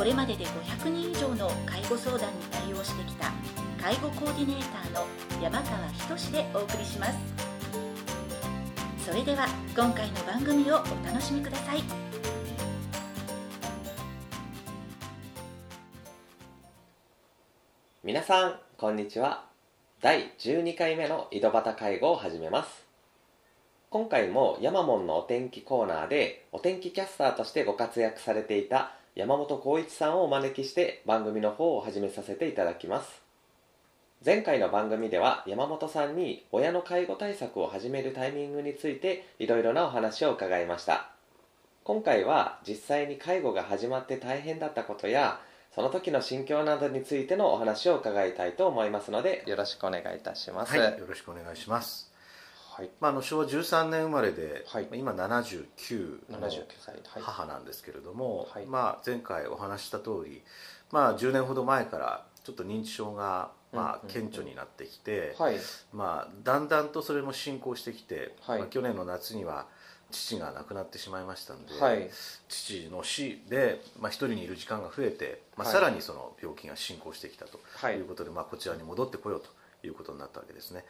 これまでで500人以上の介護相談に対応してきた介護コーディネーターの山川仁でお送りします。それでは今回の番組をお楽しみください。皆さんこんにちは。第12回目の井戸端介護を始めます。今回もヤマモンのお天気コーナーでお天気キャスターとしてご活躍されていた山本浩一さんをお招きして番組の方を始めさせていただきます。前回の番組では山本さんに親の介護対策を始めるタイミングについていろいろなお話を伺いました。今回は実際に介護が始まって大変だったことやその時の心境などについてのお話を伺いたいと思いますのでよろしくお願いいたします、はい、よろしくお願いします。はい。まあ、あの昭和13年生まれで、はい。今79の79歳。はい。母なんですけれども、はい。まあ、前回お話しした通り、まあ、10年ほど前からちょっと認知症が、まあ、顕著になってきて、はい。まあ、だんだんとそれも進行してきて、はい。まあ、去年の夏には父が亡くなってしまいましたんで、はい。父の死で、まあ、一人にいる時間が増えて、まあ、はい。さらにその病気が進行してきたとはい。いうことで、まあ、こちらに戻ってこようということになったわけですね。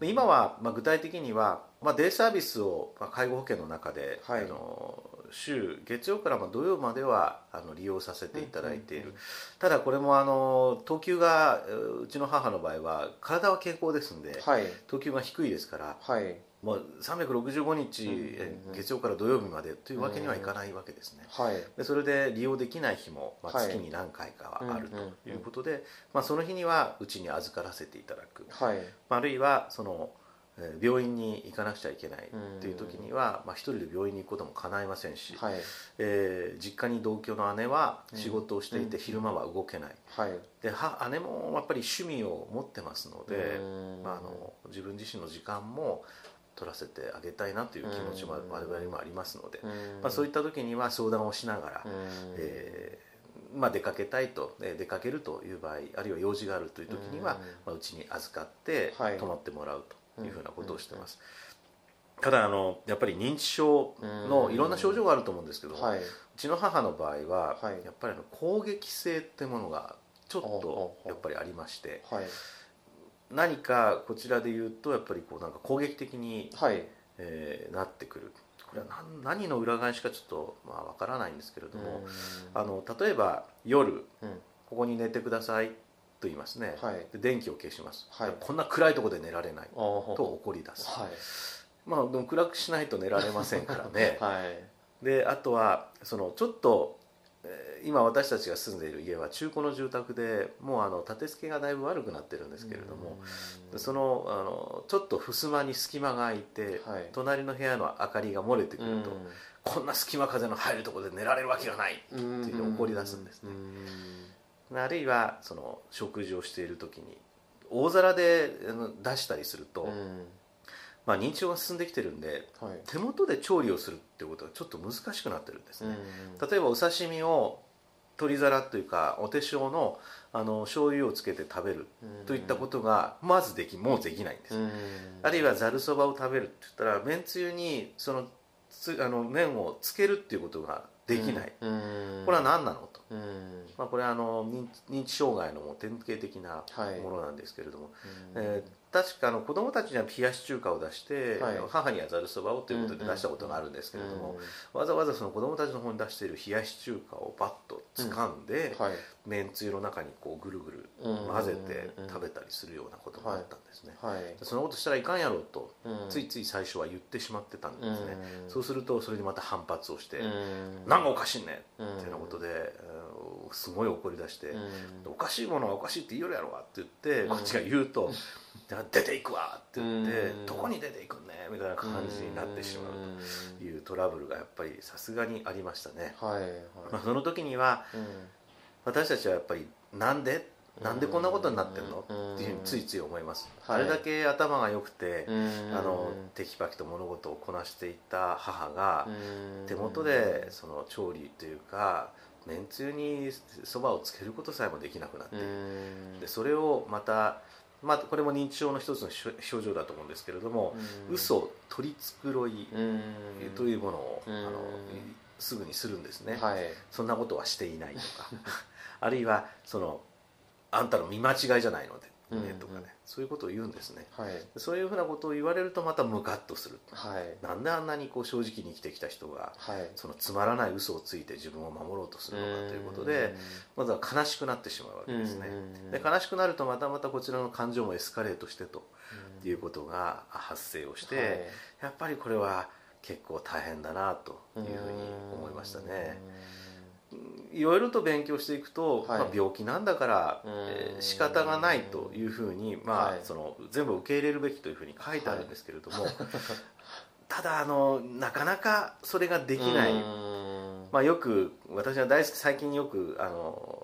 で今は、まあ、具体的には、まあ、デイサービスを、まあ、介護保険の中で、はい。あの週月曜からまあ土曜まではあの利用させていただいている、うんうんうんただこれもあの等級がえーうちの母の場合は体は健康ですんで、はい。等級が低いですからはいもう365日、月曜から土曜日までというわけにはいかないわけですね。はい。でそれで利用できない日も、まあ、はい。月に何回かはあるということで、まあ、その日にはうちに預からせていただく、はい。まああるいはそのえー病院に行かなくちゃいけないという時には、まあ、一人で病院に行くことも叶いませんし、はい。えー実家に同居の姉はうん仕事をしていて昼間は動けない、はい。では姉もやっぱり趣味を持ってますので、うん。まあ、あの自分自身の時間も取らせてあげたいなという気持ちもうん。我々にもありますので、うん。まあ、そういった時には相談をしながら、うん。えーまあ、出かけたいとえー出かけるという場合あるいは用事があるという時にはうん。まあうち、に預かってはい。泊まってもらうというふうなことをしてます、ただあのやっぱり認知症のいろんな症状があると思うんですけど、うはい。ちの母の場合は、はい。やっぱりあの攻撃性ってものがちょっとやっぱりありましてはい何かこちらで言うとやっぱりこうなんか攻撃的に、はい。えーなってくる。これは何何の裏返しかちょっとまあわからないんですけれども、あの例えば夜うん。ここに寝てくださいと言いますね、はい。で電気を消します、はい。こんな暗いところで寝られない。と怒り出す、はい。まあでも暗くしないと寝られませんからね。はい。であとはそのちょっとえー今私たちが住んでいる家は中古の住宅でもうあの建て付けがだいぶ悪くなってるんですけれども、でそのあのちょっと襖に隙間が空いて、はい。隣の部屋の明かりが漏れてくると、こんな隙間風の入るところで寝られるわけがないうんっていう怒り出すんですね。うん。あるいはその食事をしている時に大皿で出したりすると、うんまあ、認知症が進んできてるんではい。手元で調理をするっていうことがちょっと難しくなってるんですね、うん例えばお刺身を取り皿というかお手塩のあの醤油をつけて食べるといったことがまずできもうできないんです、うんあるいはざるそばを食べるって言ったらめんつゆにそのつあの麺をつけるっていうことができない、うんこれは何なのと、うん。まあ、これはあの認認知障害のもう典型的なはい。ものなんですけれども、うん。えー確かあの子供たちには冷やし中華を出して、はい。母にはざるそばをということで出したことがあるんですけれども、わざわざその子供たちの方に出している冷やし中華をバッと掴んで、はい。めんつゆの中にこうぐるぐるうん混ぜて食べたりするようなことがあったんですね、はい。そのことしたらいかんやろうと、うん。ついつい最初は言ってしまってたんですね、うん。そうするとそれでまた反発をしてうん「何がおかしいねん!」うんっていうようなことで、うん。すごい怒り出して、うん。おかしいものはおかしいって言うやろがって言って、うん。こっちが言うと「じゃあ出ていくわ」って言ってうん「どこに出ていくんね」みたいな感じになってしまうというトラブルがやっぱりさすがにありましたね、はいはい。まあ、その時にはうん。私たちはやっぱりなんでなんでこんなことになってんのうん。っていうふうについつい思います、はい。あれだけ頭が良くて、うん。あのテキパキと物事をこなしていた母がうん。手元でその調理というかめんつゆにそばをつけることさえもできなくなってでそれをまた、まあ、これも認知症の一つの症状だと思うんですけれども、うん。嘘取り繕いうん。というものを、うん。あのすぐにするんですね、はい。そんなことはしていないとか。あるいはそのあんたの見間違いじゃないので、うんねとかね。そういうことを言うんですね。はい。そういうふうなことを言われるとまたムカッとする。はい。なんであんなにこう正直に生きてきた人がはい。そのつまらない嘘をついて自分を守ろうとするのかということでまずは悲しくなってしまうわけですね。うん。で悲しくなるとまたまたこちらの感情もエスカレートしてということが発生をして、やっぱりこれは結構大変だなというふうに思いましたねいろいろと勉強していくと、はい。まあ、病気なんだから、うん。えー仕方がないというふうに、まあはい。その全部受け入れるべきというふうに書いてあるんですけれども、ただあのなかなかそれができない、うん。まあ、よく私が大好き最近よくあの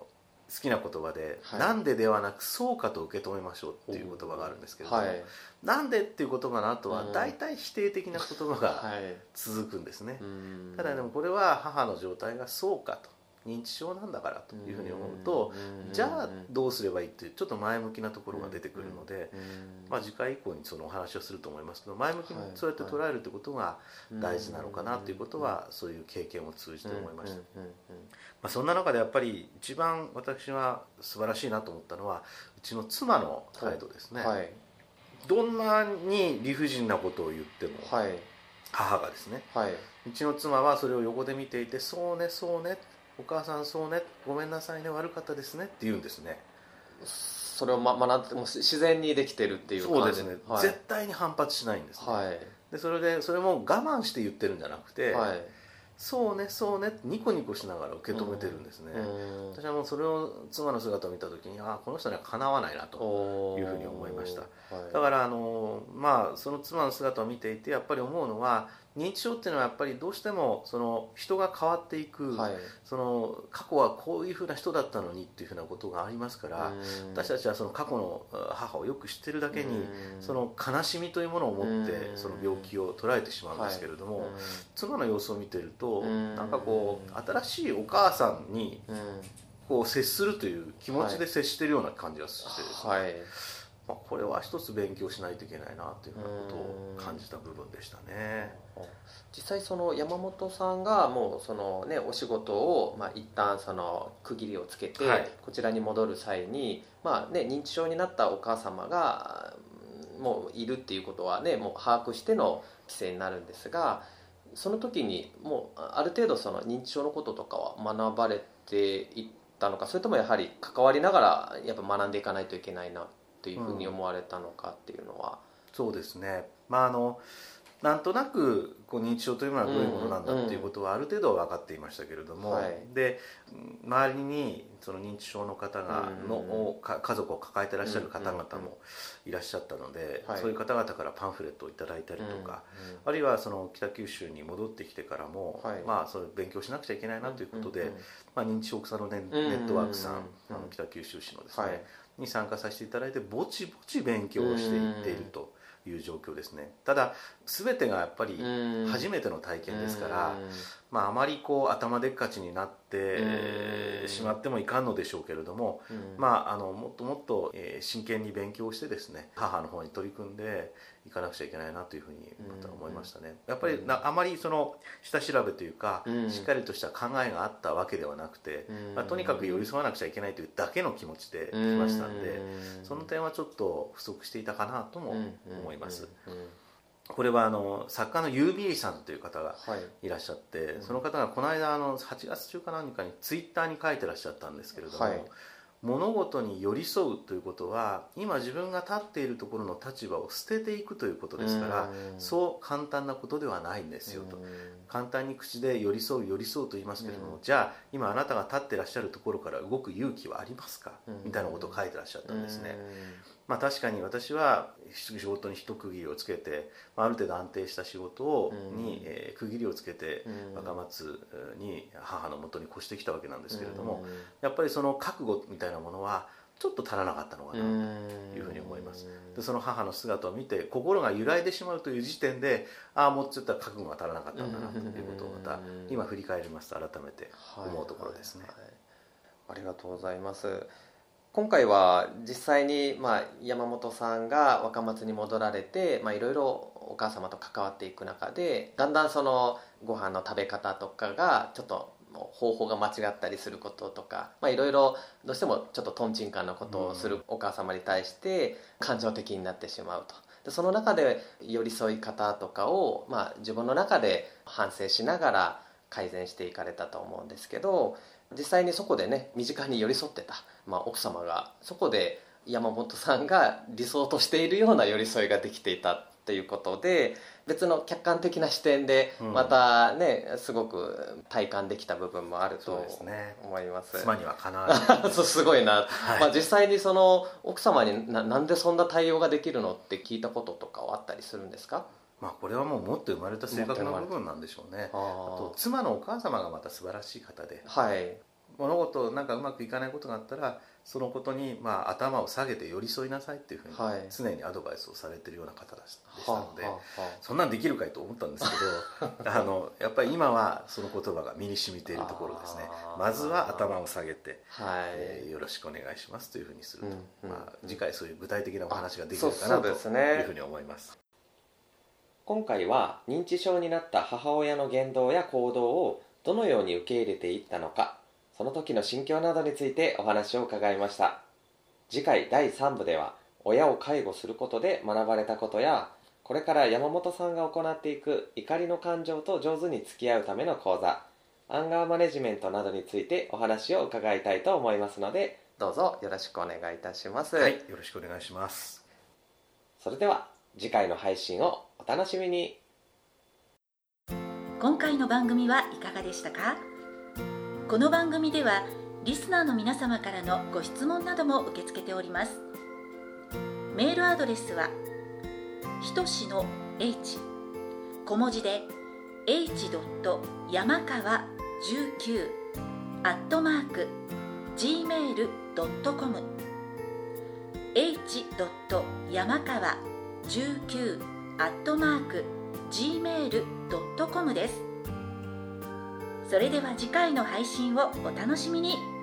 好きな言葉で、はい。なんでではなくそうかと受け止めましょうっていう言葉があるんですけれども、はい。なんでっていう言葉の後はうん。大体否定的な言葉がはい。続くんですね、うん。ただでもこれは母の状態がそうかと認知症なんだからというふうに思うとうん。じゃあどうすればいいっていうちょっと前向きなところが出てくるので、うん。まあ、次回以降にそのお話をすると思います。けど前向きにはい。そうやって捉えるってことが大事なのかなということはそういう経験を通じて思いました、まあ、そんな中でやっぱり一番私は素晴らしいなと思ったのはうちの妻の態度ですね、はい。どんなに理不尽なことを言ってもはい。母がですねはい。うちの妻はそれを横で見ていて「そうねそうねお母さんそうねごめんなさいね悪かったですね」って言うんですね。それをま学んでもう自然にできてるっていう感じ？そうですね、はい。絶対に反発しないんです。ね、はい。でそれでそれも我慢して言ってるんじゃなくて、はい。そうねそうねニコニコしながら受け止めてるんですね、うん。私はもうそれを妻の姿を見た時にああこの人にはかなわないなというふうに思いました。はい。だからあのまあその妻の姿を見ていてやっぱり思うのは認知症っていうのはやっぱりどうしてもその人が変わっていく、はい。その過去はこういうふうな人だったのにっていうふうなことがありますから、うん。私たちはその過去のあ母をよく知ってるだけに、うん。その悲しみというものを持ってうん。その病気を捉えてしまうんですけれども、はい。妻の様子を見てると、うん。なんかこう新しいお母さんにこう接するという気持ちで接してるような感じがしてですね、はいまあ、これは一つ勉強しないといけないなというようなことを感じた部分でしたね。実際その山本さんがもうそのねお仕事をまあ一旦その区切りをつけてはいこちらに戻る際にまあね認知症になったお母様がうんもういるっていうことはねもう把握しての規制になるんですがその時にもうある程度その認知症のこととかは学ばれていったのかそれともやはり関わりながらやっぱ学んでいかないといけないなていうふうに思われたのかっていうのは、そうですね、まあ、あのなんとなくこう認知症というものはどういうものなんだっていうことはある程度は分かっていましたけれども、はい。でうん周りにその認知症の方がの、家族を抱えてらっしゃる方々うんもいらっしゃったので、はい。そういう方々からパンフレットをいただいたりとか、うんあるいはその北九州に戻ってきてからも、はい。まあ、それ勉強しなくちゃいけないなということで、まあ、認知症草のネットワークさん、うん。あの北九州市のですね、はい。に参加させていただいてぼちぼち勉強をしていっているという状況ですね。ただ全てがやっぱりうん。初めての体験ですから、うん。まあ、あまりこう頭でっかちになってうん。しまってもいかんのでしょうけれども、うん。まあ、あのもっともっと、えー真剣に勉強してですね母の方に取り組んでいかなくちゃいけないなというふうにまた思いましたね、やっぱりなあまりその下調べというか、うん。しっかりとした考えがあったわけではなくて、うん。まあ、とにかく寄り添わなくちゃいけないというだけの気持ちで来ましたんで、うん。その点はちょっと不足していたかなとも思います、うんうんうんこれはあの作家のユービーさんという方がはい。いらっしゃって、その方がこの間あの8月中か何かにツイッターに書いてらっしゃったんですけれども、はい物事に寄り添うということは今自分が立っているところの立場を捨てていくということですから、うん。そう簡単なことではないんですよと、うん。簡単に口で寄り添う寄り添うと言いますけれども、うん。じゃあ今あなたが立ってらっしゃるところから動く勇気はありますか、うん。みたいなことを書いてらっしゃったんですね、まあ、確かに私は仕事に一区切りをつけてある程度安定した仕事をに、えー、区切りをつけて若松に母のもとに越してきたわけなんですけれどもやっぱりその覚悟みたいなものはちょっと足らなかったのかなというふうに思います。でその母の姿を見て心が揺らいでしまうという時点でああもうちょっと覚悟が足らなかったんだなということをまた今振り返りますと改めて思うところですね、はいはいはい、ありがとうございます今回は実際に、まあ、山本さんが若松に戻られていろいろお母様と関わっていく中でだんだんそのご飯の食べ方とかがちょっと方法が間違ったりすることとかいろいろどうしてもちょっととんちんかんなことをするお母様に対して感情的になってしまうと。でその中で寄り添い方とかを、まあ、自分の中で反省しながら改善していかれたと思うんですけど実際にそこでね身近に寄り添ってた、まあ、奥様がそこで山本さんが理想としているような寄り添いができていたっていうことで別の客観的な視点でまたね、うん、すごく体感できた部分もあると思います、ね、妻にはかな そうすごいな、はい、まあ、実際にその奥様にななんでそんな対応ができるのって聞いたこととかはあったりするんですか？まあ、これはもう持って生まれた性格の部分なんでしょうね。あと妻のお母様がまた素晴らしい方で、はい、物事なんかうまくいかないことがあったらそのことにまあ頭を下げて寄り添いなさいっていうふうに常にアドバイスをされてるような方でしたので、そんなんできるかいと思ったんですけど あのやっぱり今はその言葉が身に染みているところですね。まずは頭を下げて、はい。えー、よろしくお願いしますというふうにすると、うんうん、まあ、次回そういう具体的なお話ができるかなというふうに思います。今回は認知症になった母親の言動や行動をどのように受け入れていったのかその時の心境などについてお話を伺いました。次回第3部では親を介護することで学ばれたことやこれから山本さんが行っていく怒りの感情と上手に付き合うための講座アンガーマネジメントなどについてお話を伺いたいと思いますのでどうぞよろしくお願いいたします。はいよろしくお願いします。それでは次回の配信をお楽しみに今回の番組はいかがでしたか？この番組ではリスナーの皆様からのご質問なども受け付けておりますメールアドレスはひとしの h 小文字で h. 山川19アットマーク gmail.com h. 山川19アットマーク gmail.com です。それでは次回の配信をお楽しみに。